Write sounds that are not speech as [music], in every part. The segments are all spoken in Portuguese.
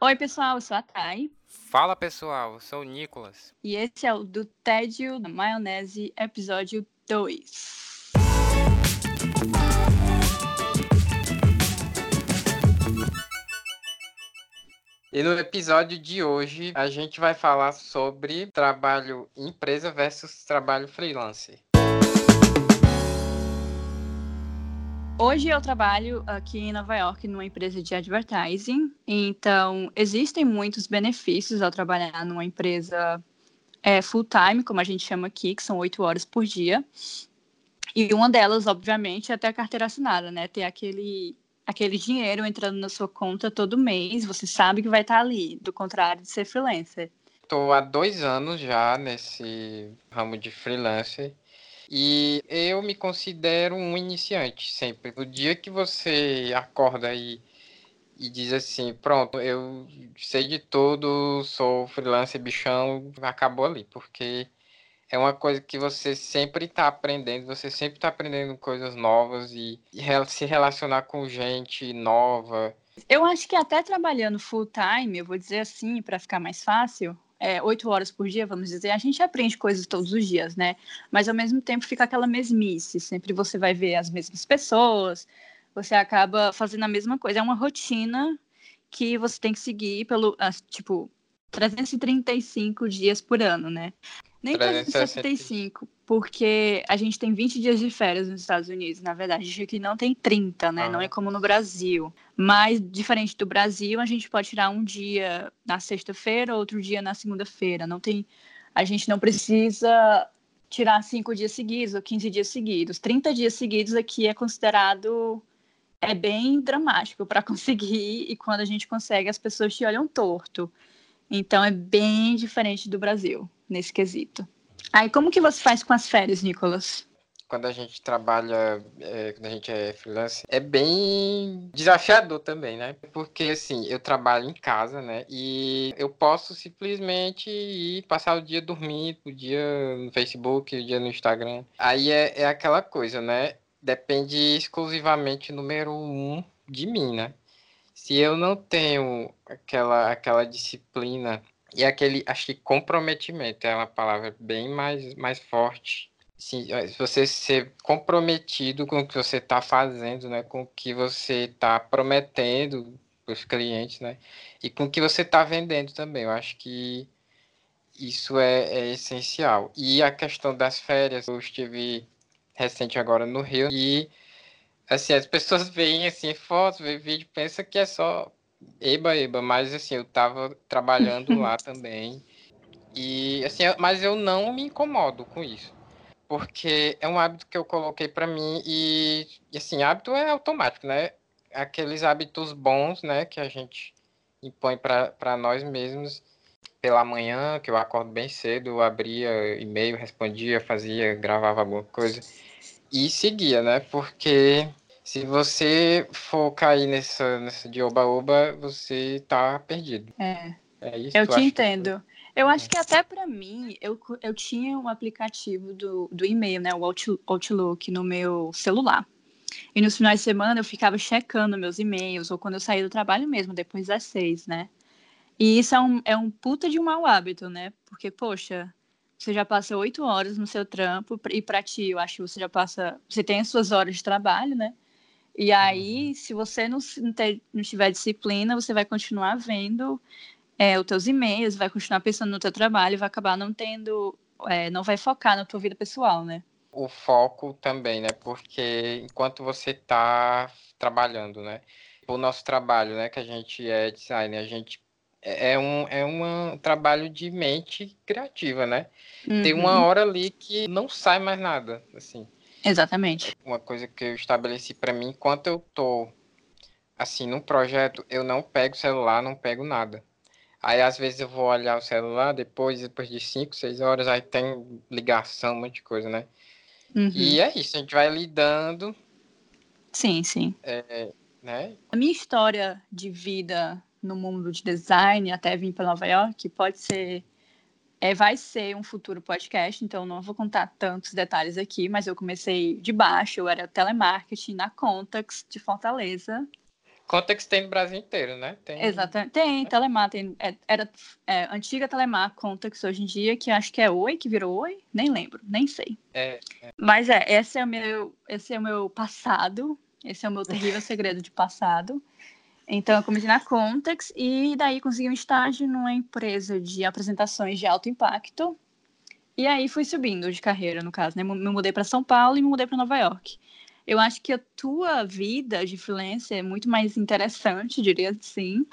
Oi, pessoal, eu sou a Thay. Fala pessoal, eu sou o Nicolas. E esse é o do Tédio da Maionese, episódio 2. E no episódio de hoje a gente vai falar sobre trabalho empresa versus trabalho freelancer. Hoje eu trabalho aqui em Nova York numa empresa de advertising, então existem muitos benefícios ao trabalhar numa empresa é, full time, como a gente chama aqui, que são oito horas por dia. E uma delas, obviamente, é ter a carteira assinada, né? Ter aquele, aquele dinheiro entrando na sua conta todo mês, você sabe que vai estar ali, do contrário de ser freelancer. Estou há dois anos já nesse ramo de freelancer e eu me considero um iniciante sempre. No dia que você acorda e, e diz assim, pronto, eu sei de tudo, sou freelancer bichão, acabou ali, porque é uma coisa que você sempre está aprendendo, você sempre está aprendendo coisas novas e, e se relacionar com gente nova. Eu acho que até trabalhando full time, eu vou dizer assim, para ficar mais fácil, é, oito horas por dia, vamos dizer, a gente aprende coisas todos os dias, né? Mas ao mesmo tempo fica aquela mesmice, sempre você vai ver as mesmas pessoas, você acaba fazendo a mesma coisa. É uma rotina que você tem que seguir pelo, tipo, 335 dias por ano, né? Nem 365, porque a gente tem 20 dias de férias nos Estados Unidos, na verdade. A gente aqui não tem 30, né? Ah. Não é como no Brasil. Mas, diferente do Brasil, a gente pode tirar um dia na sexta-feira, outro dia na segunda-feira. Não tem... A gente não precisa tirar cinco dias seguidos ou 15 dias seguidos. 30 dias seguidos aqui é considerado... É bem dramático para [laughs] conseguir, e quando a gente consegue, as pessoas te olham torto. Então, é bem diferente do Brasil nesse quesito. Aí, como que você faz com as férias, Nicolas? Quando a gente trabalha, é, quando a gente é freelance, é bem desafiador também, né? Porque, assim, eu trabalho em casa, né? E eu posso simplesmente ir passar o dia dormindo, o dia no Facebook, o dia no Instagram. Aí é, é aquela coisa, né? Depende exclusivamente, número um, de mim, né? Se eu não tenho aquela, aquela disciplina e aquele, acho que comprometimento é uma palavra bem mais, mais forte. Sim, se você ser comprometido com o que você está fazendo, né, com o que você está prometendo para os clientes, né, e com o que você está vendendo também. Eu acho que isso é, é, essencial. E a questão das férias, eu estive recente agora no Rio e assim as pessoas veem assim fotos, veem vídeo, pensa que é só Eba, eba, mas assim, eu tava trabalhando lá [laughs] também. E assim, mas eu não me incomodo com isso. Porque é um hábito que eu coloquei para mim e, e, assim, hábito é automático, né? Aqueles hábitos bons, né, que a gente impõe para nós mesmos pela manhã, que eu acordo bem cedo, abria e-mail, respondia, fazia, gravava alguma coisa e seguia, né? Porque se você for cair nessa, nessa de oba-oba, você tá perdido. É. É isso. Eu te entendo. Que... Eu acho que até para mim, eu, eu tinha um aplicativo do, do e-mail, né? O Outlook no meu celular. E nos finais de semana eu ficava checando meus e-mails, ou quando eu saía do trabalho mesmo, depois das seis, né? E isso é um, é um puta de um mau hábito, né? Porque, poxa, você já passa oito horas no seu trampo, e para ti, eu acho que você já passa. Você tem as suas horas de trabalho, né? E aí, uhum. se você não, ter, não tiver disciplina, você vai continuar vendo é, os teus e-mails, vai continuar pensando no teu trabalho, vai acabar não tendo, é, não vai focar na tua vida pessoal, né? O foco também, né? Porque enquanto você está trabalhando, né? O nosso trabalho, né? Que a gente é designer, a gente é, é um, é um trabalho de mente criativa, né? Uhum. Tem uma uhum. hora ali que não sai mais nada, assim. Exatamente. Uma coisa que eu estabeleci para mim, enquanto eu tô assim num projeto, eu não pego celular, não pego nada. Aí às vezes eu vou olhar o celular depois, depois de 5, 6 horas, aí tem ligação, um monte de coisa, né? Uhum. E é isso, a gente vai lidando. Sim, sim. É, né? A minha história de vida no mundo de design, até vir para Nova York, pode ser é, vai ser um futuro podcast, então não vou contar tantos detalhes aqui, mas eu comecei de baixo, eu era telemarketing na Contax de Fortaleza. Context tem no Brasil inteiro, né? Tem... Exatamente. Tem, Telemar, tem, é, era é, antiga Telemar Context hoje em dia, que acho que é Oi, que virou Oi, nem lembro, nem sei. É, é. Mas é, esse é o meu, esse é o meu passado, esse é o meu terrível segredo de passado. Então, eu comecei na Context e daí consegui um estágio numa empresa de apresentações de alto impacto. E aí fui subindo de carreira, no caso, né? Me mudei para São Paulo e me mudei para Nova York. Eu acho que a tua vida de freelancer é muito mais interessante, diria assim.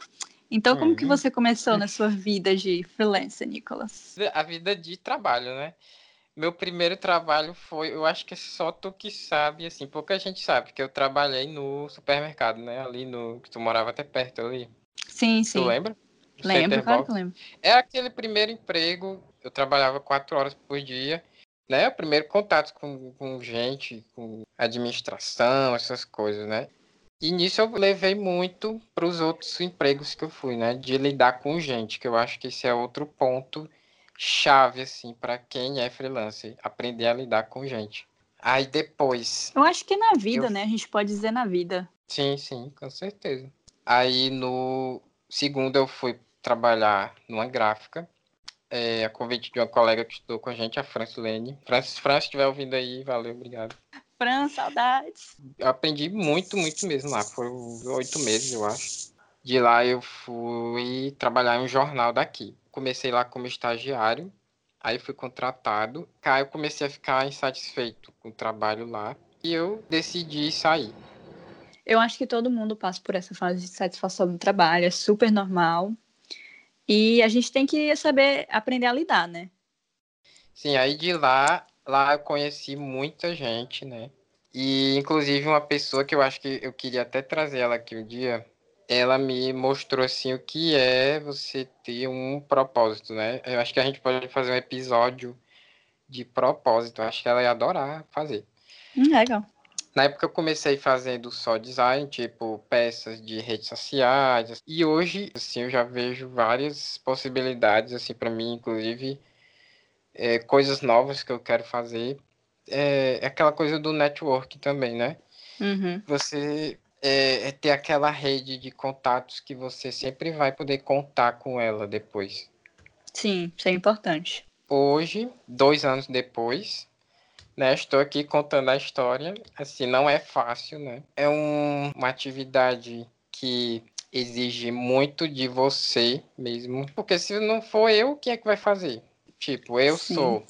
Então, como que uhum. você começou na sua vida de freelancer, Nicolas? A vida de trabalho, né? Meu primeiro trabalho foi, eu acho que é só tu que sabe, assim, pouca gente sabe, que eu trabalhei no supermercado, né? Ali no. que tu morava até perto ali. Sim, sim. Tu lembra? lembro, claro que lembro. É aquele primeiro emprego, eu trabalhava quatro horas por dia né? O primeiro contato com, com gente, com administração, essas coisas, né? E nisso eu levei muito para os outros empregos que eu fui, né? De lidar com gente, que eu acho que esse é outro ponto chave, assim, para quem é freelancer, aprender a lidar com gente. Aí depois. Eu acho que na vida, eu... né? A gente pode dizer na vida. Sim, sim, com certeza. Aí no segundo eu fui trabalhar numa gráfica é, a convite de uma colega que estudou com a gente, a Francilene. Francis, Fran, se estiver ouvindo aí, valeu, obrigado. Fran, saudades. Eu aprendi muito, muito mesmo lá. Foram oito meses, eu acho. De lá eu fui trabalhar em um jornal daqui. Comecei lá como estagiário, aí fui contratado. Aí eu comecei a ficar insatisfeito com o trabalho lá e eu decidi sair. Eu acho que todo mundo passa por essa fase de satisfação no trabalho, é super normal. E a gente tem que saber aprender a lidar, né? Sim, aí de lá, lá eu conheci muita gente, né? E inclusive uma pessoa que eu acho que eu queria até trazer ela aqui um dia, ela me mostrou assim o que é você ter um propósito, né? Eu acho que a gente pode fazer um episódio de propósito. Eu acho que ela ia adorar fazer. Hum, legal. Na época eu comecei fazendo só design, tipo peças de redes sociais. E hoje, assim, eu já vejo várias possibilidades, assim, para mim, inclusive, é, coisas novas que eu quero fazer. É, é aquela coisa do network também, né? Uhum. Você é, é ter aquela rede de contatos que você sempre vai poder contar com ela depois. Sim, isso é importante. Hoje, dois anos depois, né? Estou aqui contando a história. Assim, não é fácil, né? É um, uma atividade que exige muito de você mesmo. Porque se não for eu, quem é que vai fazer? Tipo, eu Sim. sou.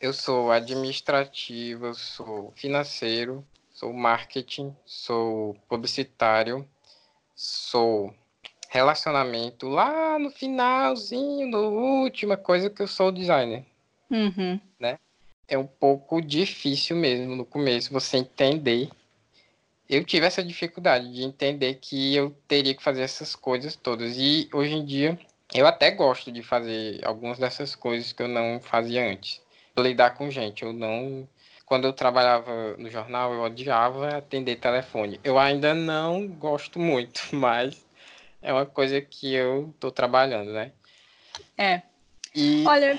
Eu sou administrativo, eu sou financeiro, sou marketing, sou publicitário, sou relacionamento. Lá no finalzinho, no última coisa que eu sou designer. Uhum. Né? é um pouco difícil mesmo no começo você entender. Eu tive essa dificuldade de entender que eu teria que fazer essas coisas todas. E hoje em dia eu até gosto de fazer algumas dessas coisas que eu não fazia antes. Lidar com gente, eu não. Quando eu trabalhava no jornal, eu odiava atender telefone. Eu ainda não gosto muito, [laughs] mas é uma coisa que eu tô trabalhando, né? É. E... Olha,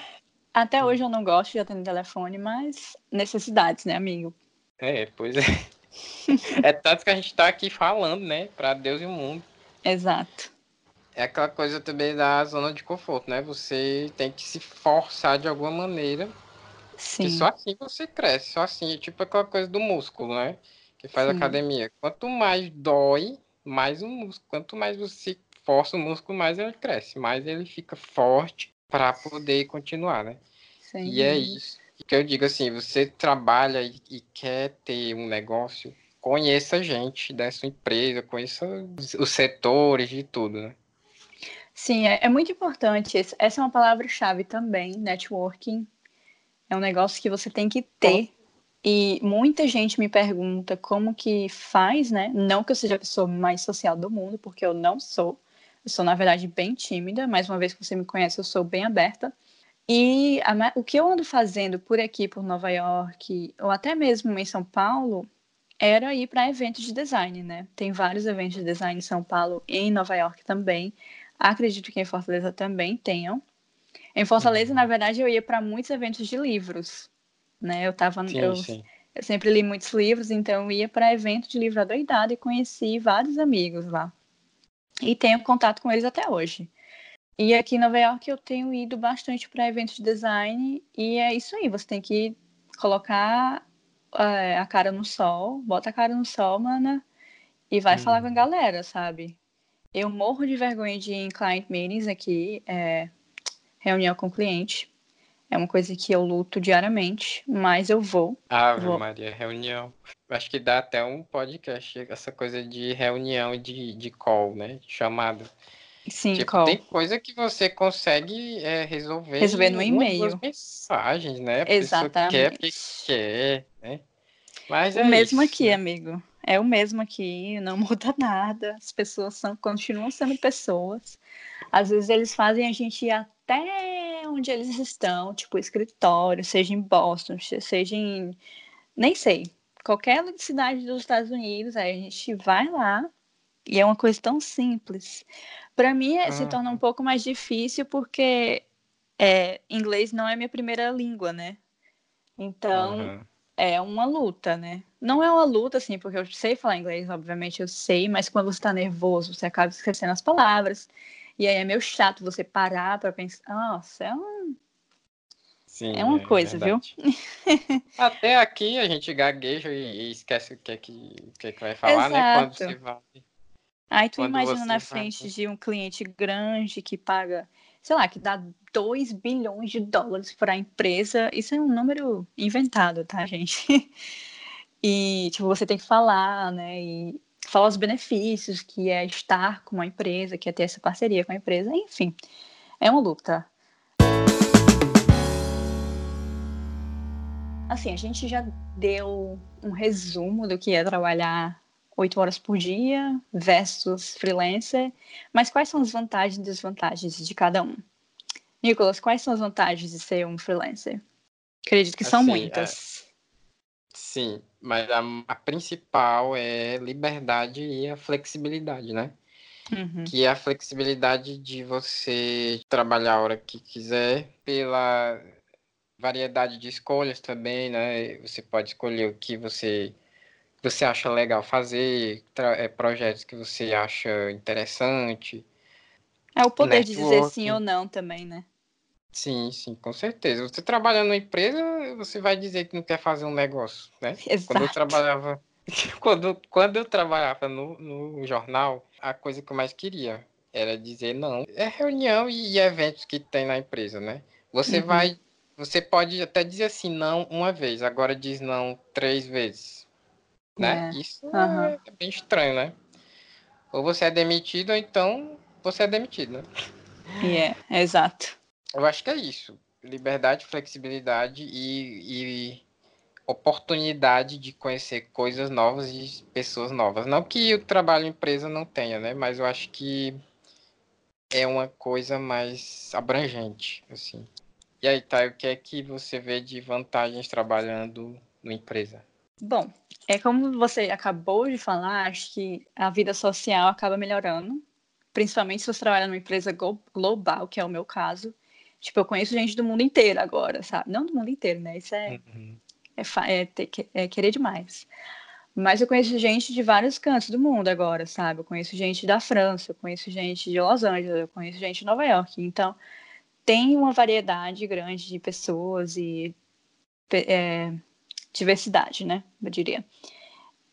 até hoje eu não gosto de atender telefone, mas necessidades, né, amigo? É, pois é. [laughs] é tanto que a gente tá aqui falando, né, para Deus e o mundo. Exato. É aquela coisa também da zona de conforto, né? Você tem que se forçar de alguma maneira. Sim. Que só assim você cresce, só assim, é tipo aquela coisa do músculo, né? Que faz Sim. academia. Quanto mais dói, mais o músculo. Quanto mais você força o músculo, mais ele cresce, mais ele fica forte para poder continuar, né? Sim. E é isso que eu digo assim, você trabalha e, e quer ter um negócio, conheça gente dessa empresa, conheça os setores de tudo, né? Sim, é, é muito importante. Essa é uma palavra-chave também, networking. É um negócio que você tem que ter. E muita gente me pergunta como que faz, né? Não que eu seja a pessoa mais social do mundo, porque eu não sou. Eu sou, na verdade, bem tímida. Mais uma vez que você me conhece, eu sou bem aberta. E a, o que eu ando fazendo por aqui, por Nova York, ou até mesmo em São Paulo, era ir para eventos de design, né? Tem vários eventos de design em São Paulo e em Nova York também. Acredito que em Fortaleza também tenham. Em Fortaleza, uhum. na verdade, eu ia para muitos eventos de livros, né? Eu tava, sim, eu, sim. Eu sempre li muitos livros, então eu ia para evento de livro adoidado e conheci vários amigos lá. E tenho contato com eles até hoje. E aqui em Nova York eu tenho ido bastante para eventos de design e é isso aí, você tem que colocar é, a cara no sol, bota a cara no sol, mana, e vai hum. falar com a galera, sabe? Eu morro de vergonha de ir em client meetings aqui, é, reunião com cliente. É uma coisa que eu luto diariamente, mas eu vou. Ave vou. Maria, reunião. Acho que dá até um podcast, essa coisa de reunião e de, de call, né? Chamada. Sim, tipo, call. tem coisa que você consegue é, resolver, resolver no e-mail. mensagens, né? A Exatamente. quer porque quer, né? Mas o é mesmo isso, aqui, né? amigo. É o mesmo aqui, não [laughs] muda nada. As pessoas são, continuam sendo pessoas. Às vezes eles fazem a gente ir até onde eles estão, tipo escritório, seja em Boston, seja em. Nem sei. Qualquer cidade dos Estados Unidos, aí a gente vai lá e é uma coisa tão simples. Para mim é, se Uhum. torna um pouco mais difícil porque é, inglês não é minha primeira língua, né? Então Aham. é uma luta, né? Não é uma luta, assim, porque eu sei falar inglês, obviamente eu sei, mas quando você tá nervoso, você acaba esquecendo as palavras. E aí é meio chato você parar pra pensar. Nossa, é, um... Sim, é uma coisa, viu? verdade. [laughs] Até aqui a gente gagueja e, esquece o que é que, o que, é que vai falar, né? Quando Exato. você vai. Aí tu Quando imagina na vai- frente de um cliente grande que paga, sei lá, que dá 2 bilhões de dólares para a empresa. Isso é um número inventado, tá, gente? [laughs] E, tipo, você tem que falar, né? E falar os benefícios que é estar com uma empresa, que é ter essa parceria com a empresa. Enfim, é uma luta. Assim, a gente já deu um resumo do que é trabalhar oito horas por dia versus freelancer, mas quais são as vantagens e desvantagens de cada um? Nicolas, quais são as vantagens de ser um freelancer? Acredito que são Assim, muitas. Sim, mas a, a principal é liberdade e a flexibilidade, né? Uhum. Que é a flexibilidade de você trabalhar a hora que quiser, pela variedade de escolhas também, né? Você pode escolher o que você, você acha legal fazer, é, projetos que você acha interessante. É o poder de dizer sim ou não também, né? Sim, sim, com certeza. Você trabalhando numa empresa, você vai dizer que não quer fazer um negócio, né? [laughs] Quando eu Exato. trabalhava, [laughs] quando, quando eu trabalhava no, no jornal, a coisa que eu mais queria era dizer não. É reunião e eventos que tem na empresa, né? Você Uhum. vai, você pode até dizer assim não uma vez, agora diz não três vezes, né? É, Isso aham. é bem estranho, né? Ou você é demitido, ou então você é demitido, né? É, é exato. Eu acho que é isso. Liberdade, flexibilidade e, e oportunidade de conhecer coisas novas e pessoas novas. Não que o trabalho em empresa não tenha, né? Mas eu acho que é uma coisa mais abrangente, assim. E aí, Thay, o que é que você vê de vantagens trabalhando numa empresa? Bom, é como você acabou de falar, acho que a vida social acaba melhorando, principalmente se você trabalha numa empresa glo- global, que é o meu caso. Tipo, eu conheço gente do mundo inteiro agora, sabe? Não do mundo inteiro, né? Isso é, é, fa- é ter que- é querer demais. Mas eu conheço gente de vários cantos do mundo agora, sabe? Eu conheço gente da França, eu conheço gente de Los Angeles, eu conheço gente de Nova York. Então, tem uma variedade grande de pessoas e é, diversidade, né? Eu diria.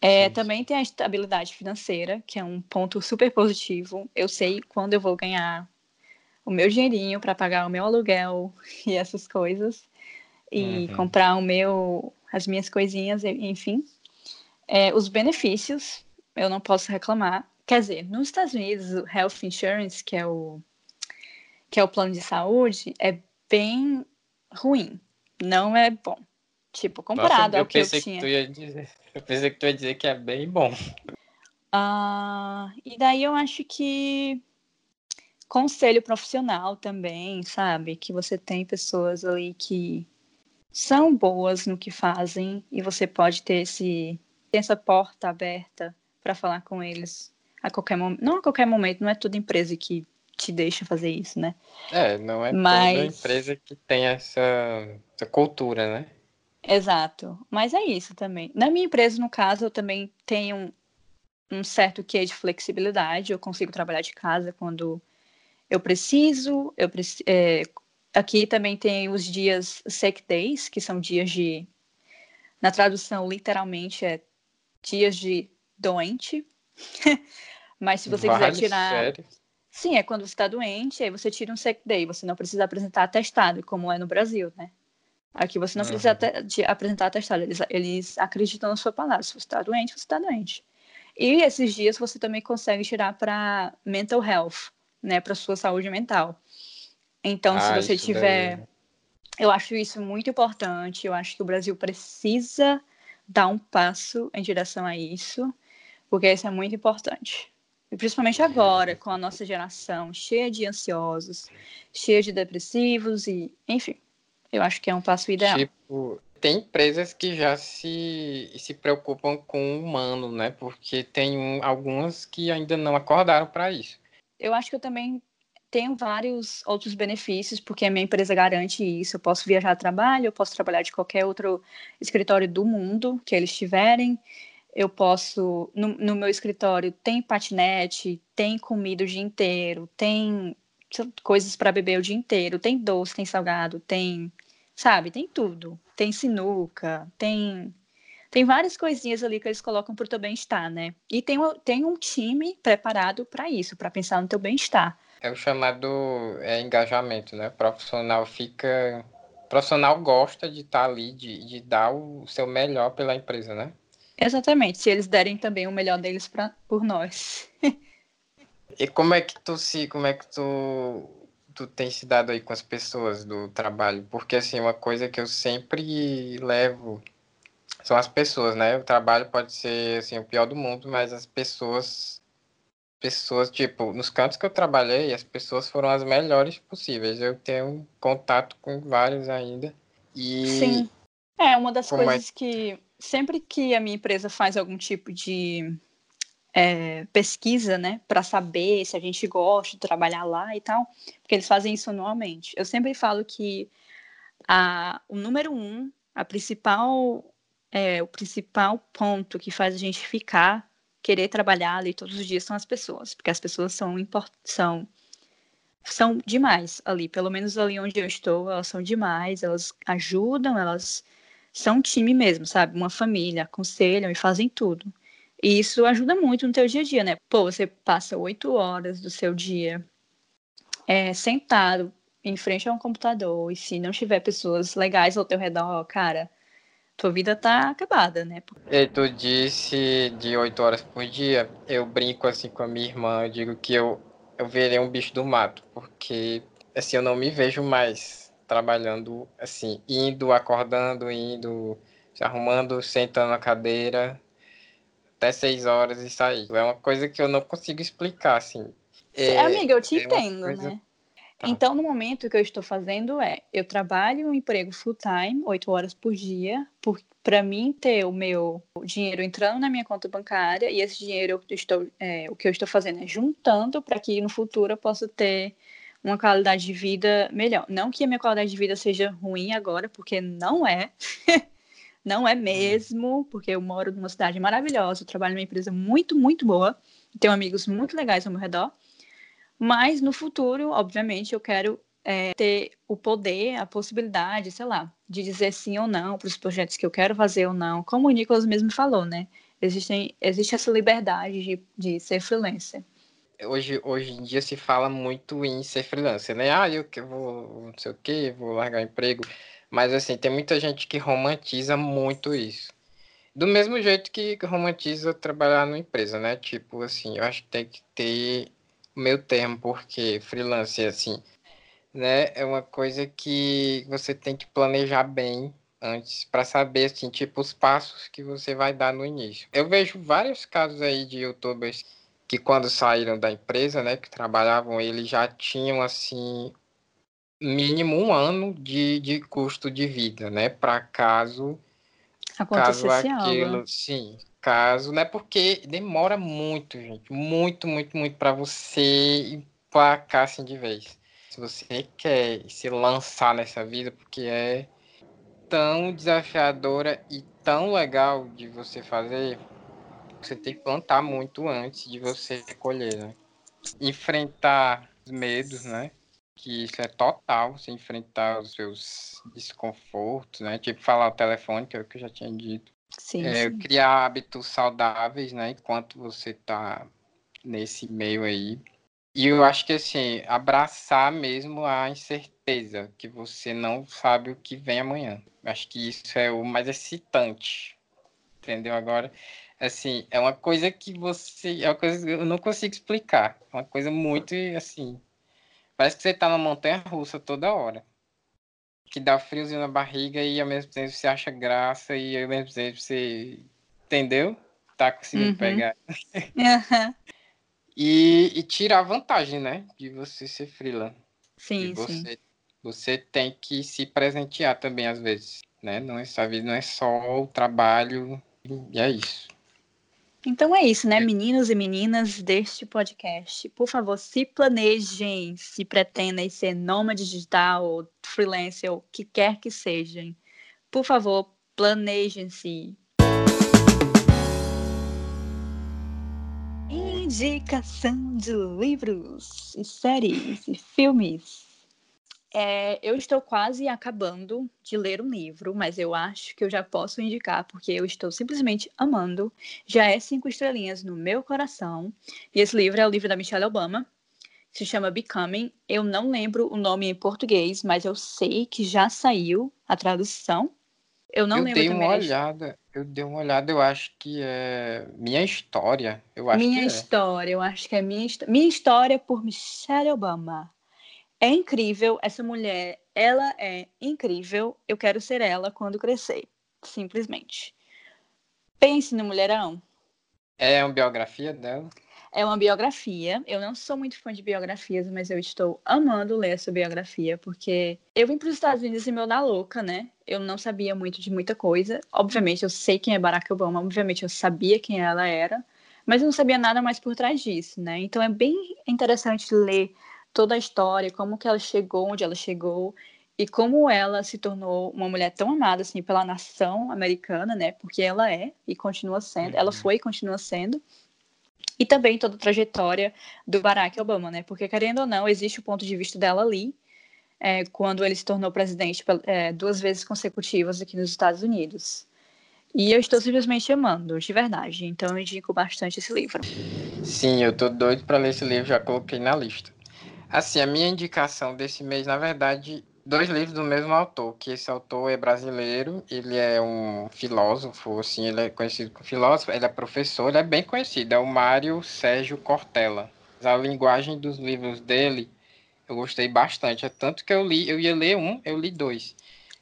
É, também tem a estabilidade financeira, que é um ponto super positivo. Eu sei quando eu vou ganhar o meu dinheirinho para pagar o meu aluguel [laughs] e essas coisas e Uhum. comprar o meu, as minhas coisinhas, enfim. É, os benefícios, eu não posso reclamar. Quer dizer, nos Estados Unidos, o Health Insurance, que é o, que é o plano de saúde, é bem ruim. Não é bom. Tipo, Nossa, comparado eu ao que eu pensei tinha. que tu ia dizer. Eu pensei que tu ia dizer que é bem bom. Ah, e daí eu acho que conselho profissional também, sabe? Que você tem pessoas ali que são boas no que fazem e você pode ter esse essa porta aberta para falar com eles a qualquer momento. Não a qualquer momento, não é toda empresa que te deixa fazer isso, né? É, não é toda Mas- empresa que tem essa, essa cultura, né? Exato. Mas é isso também. Na minha empresa, no caso, eu também tenho um, um certo quê de flexibilidade. Eu consigo trabalhar de casa quando eu preciso. Eu preci é, aqui também tem os dias sick days, que são dias de. Na tradução, literalmente, é dias de doente. [laughs] Mas se você quiser tirar. Sério? Sim, é quando você está doente, aí você tira um sick day. Você não precisa apresentar atestado, como é no Brasil, né? Aqui você não precisa uhum. apresentar atestado, eles, eles acreditam na sua palavra. Se você está doente, você está doente. E esses dias você também consegue tirar para mental health, né, para sua saúde mental. Então, ah, se você tiver. Daí... Eu acho isso muito importante. Eu acho que o Brasil precisa dar um passo em direção a isso, porque isso é muito importante. E principalmente agora, com a nossa geração cheia de ansiosos, cheia de depressivos e, enfim. Eu acho que é um passo ideal. Tipo, tem empresas que já se, se preocupam com o humano, né? Porque tem um, algumas que ainda não acordaram para isso. Eu acho que eu também tenho vários outros benefícios, porque a minha empresa garante isso. Eu posso viajar a trabalho, eu posso trabalhar de qualquer outro escritório do mundo que eles tiverem. Eu posso, no, no meu escritório, tem patinete, tem comida o dia inteiro, tem coisas para beber o dia inteiro, tem doce, tem salgado, tem sabe? Tem tudo. Tem sinuca, tem tem várias coisinhas ali que eles colocam para o teu bem-estar, né? E tem, tem um time preparado para isso, para pensar no teu bem-estar. É o chamado é, engajamento, né? O profissional fica. O profissional gosta de estar tá ali, de, de dar o seu melhor pela empresa, né? Exatamente, se eles derem também o melhor deles pra, por nós. [laughs] e como é que tu se. Como é que tu tu tem se dado aí com as pessoas do trabalho? Porque, assim, uma coisa que eu sempre levo são as pessoas, né? O trabalho pode ser, assim, o pior do mundo, mas as pessoas, pessoas, tipo, nos cantos que eu trabalhei, as pessoas foram as melhores possíveis. Eu tenho contato com vários ainda. E... Sim. É, uma das Como coisas é... que sempre que a minha empresa faz algum tipo de é, pesquisa, né, para saber se a gente gosta de trabalhar lá e tal, porque eles fazem isso anualmente. Eu sempre falo que a, o número um, a principal, é, o principal ponto que faz a gente ficar, querer trabalhar ali todos os dias são as pessoas, porque as pessoas são são são demais ali, pelo menos ali onde eu estou, elas são demais, elas ajudam, elas são um time mesmo, sabe? Uma família, aconselham e fazem tudo. E isso ajuda muito no teu dia a dia, né? Pô, você passa oito horas do seu dia é, sentado em frente a um computador e se não tiver pessoas legais ao teu redor, cara, tua vida tá acabada, né? E tu disse de oito horas por dia, eu brinco assim com a minha irmã, eu digo que eu, eu verei um bicho do mato, porque assim, eu não me vejo mais trabalhando assim, indo, acordando, indo, se arrumando, sentando na cadeira, até seis horas e sair. É uma coisa que eu não consigo explicar, assim. É, Amiga, eu te é entendo, coisa... né? Tá. Então, no momento, o que eu estou fazendo é, eu trabalho um emprego full time, oito horas por dia, para mim ter o meu dinheiro entrando na minha conta bancária e esse dinheiro eu estou, é, o que eu estou fazendo é juntando para que no futuro eu possa ter uma qualidade de vida melhor. Não que a minha qualidade de vida seja ruim agora, porque não é. [laughs] Não é mesmo, porque eu moro numa cidade maravilhosa, eu trabalho numa empresa muito, muito boa, tenho amigos muito legais ao meu redor. Mas no futuro, obviamente, eu quero é, ter o poder, a possibilidade, sei lá, de dizer sim ou não para os projetos que eu quero fazer ou não. Como o Nicolas mesmo falou, né? Existem, existe essa liberdade de, de ser freelancer. Hoje, hoje em dia se fala muito em ser freelancer, né? Ah, eu que vou, não sei o quê, vou largar emprego. Mas assim, tem muita gente que romantiza muito isso. Do mesmo jeito que romantiza trabalhar numa empresa, né? Tipo assim, eu acho que tem que ter o meu termo, porque freelance, assim, né? É uma coisa que você tem que planejar bem antes para saber, assim, tipo, os passos que você vai dar no início. Eu vejo vários casos aí de youtubers que quando saíram da empresa, né, que trabalhavam, eles já tinham, assim, mínimo um ano de, de custo de vida, né? Para caso caso aquilo, algo. sim, caso, né? Porque demora muito, gente, muito, muito, muito para você emplacar assim de vez. Se você quer se lançar nessa vida, porque é tão desafiadora e tão legal de você fazer. Você tem que plantar muito antes de você colher, né? Enfrentar os medos, né? Que isso é total, você enfrentar os seus desconfortos, né? Tipo falar o telefone, que é o que eu já tinha dito. Sim, É, sim. criar hábitos saudáveis, né? Enquanto você tá nesse meio aí. E eu acho que assim, abraçar mesmo a incerteza, que você não sabe o que vem amanhã. Acho que isso é o mais excitante. Entendeu? Agora, assim, é uma coisa que você. É uma coisa que eu não consigo explicar. É uma coisa muito assim. Parece que você tá numa montanha russa toda hora. Que dá friozinho na barriga e ao mesmo tempo você acha graça e ao mesmo tempo você. Entendeu? Tá conseguindo Uhum. pegar. Aham. E, e tirar vantagem, né? De você ser freela. Sim, E sim. você, você tem que se presentear também às vezes, né? Não é, vida não é só o trabalho e é isso. Então é isso, né, meninos e meninas deste podcast. Por favor, se planejem, se pretendem ser nômade digital ou freelancer, ou o que quer que sejam. Por favor, planejem-se. Indicação de livros e séries e filmes. É, eu estou quase acabando de ler um livro, mas eu acho que eu já posso indicar, porque eu estou simplesmente amando. Já é cinco estrelinhas no meu coração. E esse livro é o livro da Michelle Obama. Se chama Becoming. Eu não lembro o nome em português, mas eu sei que já saiu a tradução. Eu não eu lembro dei também. uma olhada, eu dei uma olhada, eu acho que é Minha História. Eu acho Minha é. história, eu acho que é minha, Histó- minha história por Michelle Obama. É incrível, essa mulher, ela é incrível. Eu quero ser ela quando crescer, simplesmente. Pense no mulherão. É uma biografia dela. É uma biografia. Eu não sou muito fã de biografias, mas eu estou amando ler essa biografia, porque eu vim para os Estados Unidos e meu da louca, né? Eu não sabia muito de muita coisa. Obviamente, eu sei quem é Barack Obama, obviamente, eu sabia quem ela era, mas eu não sabia nada mais por trás disso, né? Então é bem interessante ler toda a história, como que ela chegou onde ela chegou e como ela se tornou uma mulher tão amada assim pela nação americana, né? Porque ela é e continua sendo, ela Uhum. foi e continua sendo. E também toda a trajetória do Barack Obama, né? Porque, querendo ou não, existe o ponto de vista dela ali, é, quando ele se tornou presidente é, duas vezes consecutivas aqui nos Estados Unidos. E eu estou simplesmente amando, de verdade. Então, eu indico bastante esse livro. Sim, eu tô doido para ler esse livro, já coloquei na lista. Assim, a minha indicação desse mês, na verdade, dois livros do mesmo autor, que esse autor é brasileiro, ele é um filósofo, assim, ele é conhecido como filósofo, ele é professor, ele é bem conhecido, é o Mário Sérgio Cortella. A linguagem dos livros dele, eu gostei bastante, é tanto que eu li, eu ia ler um, eu li dois.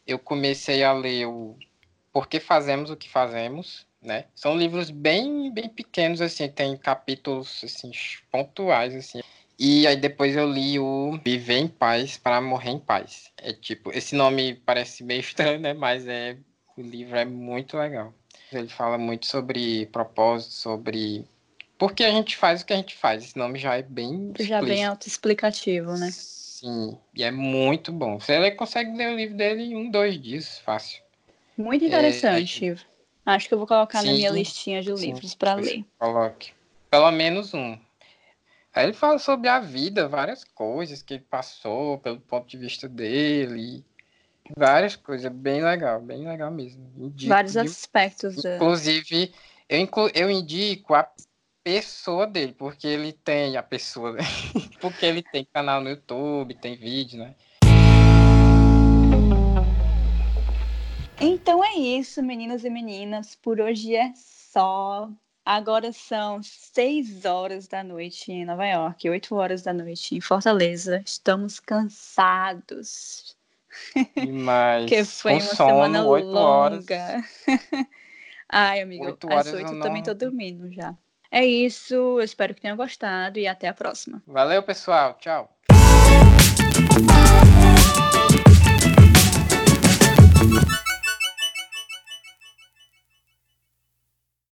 Eu comecei a ler o Por que Fazemos o que Fazemos, né? São livros bem, bem pequenos, assim, tem capítulos, assim, pontuais, assim. E aí depois eu li o Viver em Paz para Morrer em Paz. É tipo, esse nome parece meio [laughs] estranho, né? Mas é, o livro é muito legal. Ele fala muito sobre propósito, sobre por que a gente faz o que a gente faz. Esse nome já é bem Já bem explícito. autoexplicativo, né? Sim, e é muito bom. Você consegue ler o livro dele em um, dois dias, fácil. Muito interessante. Acho que eu vou colocar na Sim, minha listinha de sim, livros para ler. Coloque. Pelo menos um. Aí ele fala sobre a vida, várias coisas que ele passou, pelo ponto de vista dele. Várias coisas, bem legal, bem legal mesmo. Indico Vários aspectos da. Inclusive, eu, inclu- eu indico a pessoa dele, porque ele tem a pessoa, [laughs] porque ele tem canal no YouTube, tem vídeo, né? Então é isso, meninos e meninas. Por hoje é só. Agora são seis horas da noite em Nova York, oito horas da noite em Fortaleza. Estamos cansados, Mas [laughs] porque foi com uma sono, semana oito horas. longa. [laughs] Ai, amigo, Oito às horas oito eu eu também tô não- dormindo já. É isso, eu espero que tenham gostado e até a próxima. Valeu, pessoal. Tchau.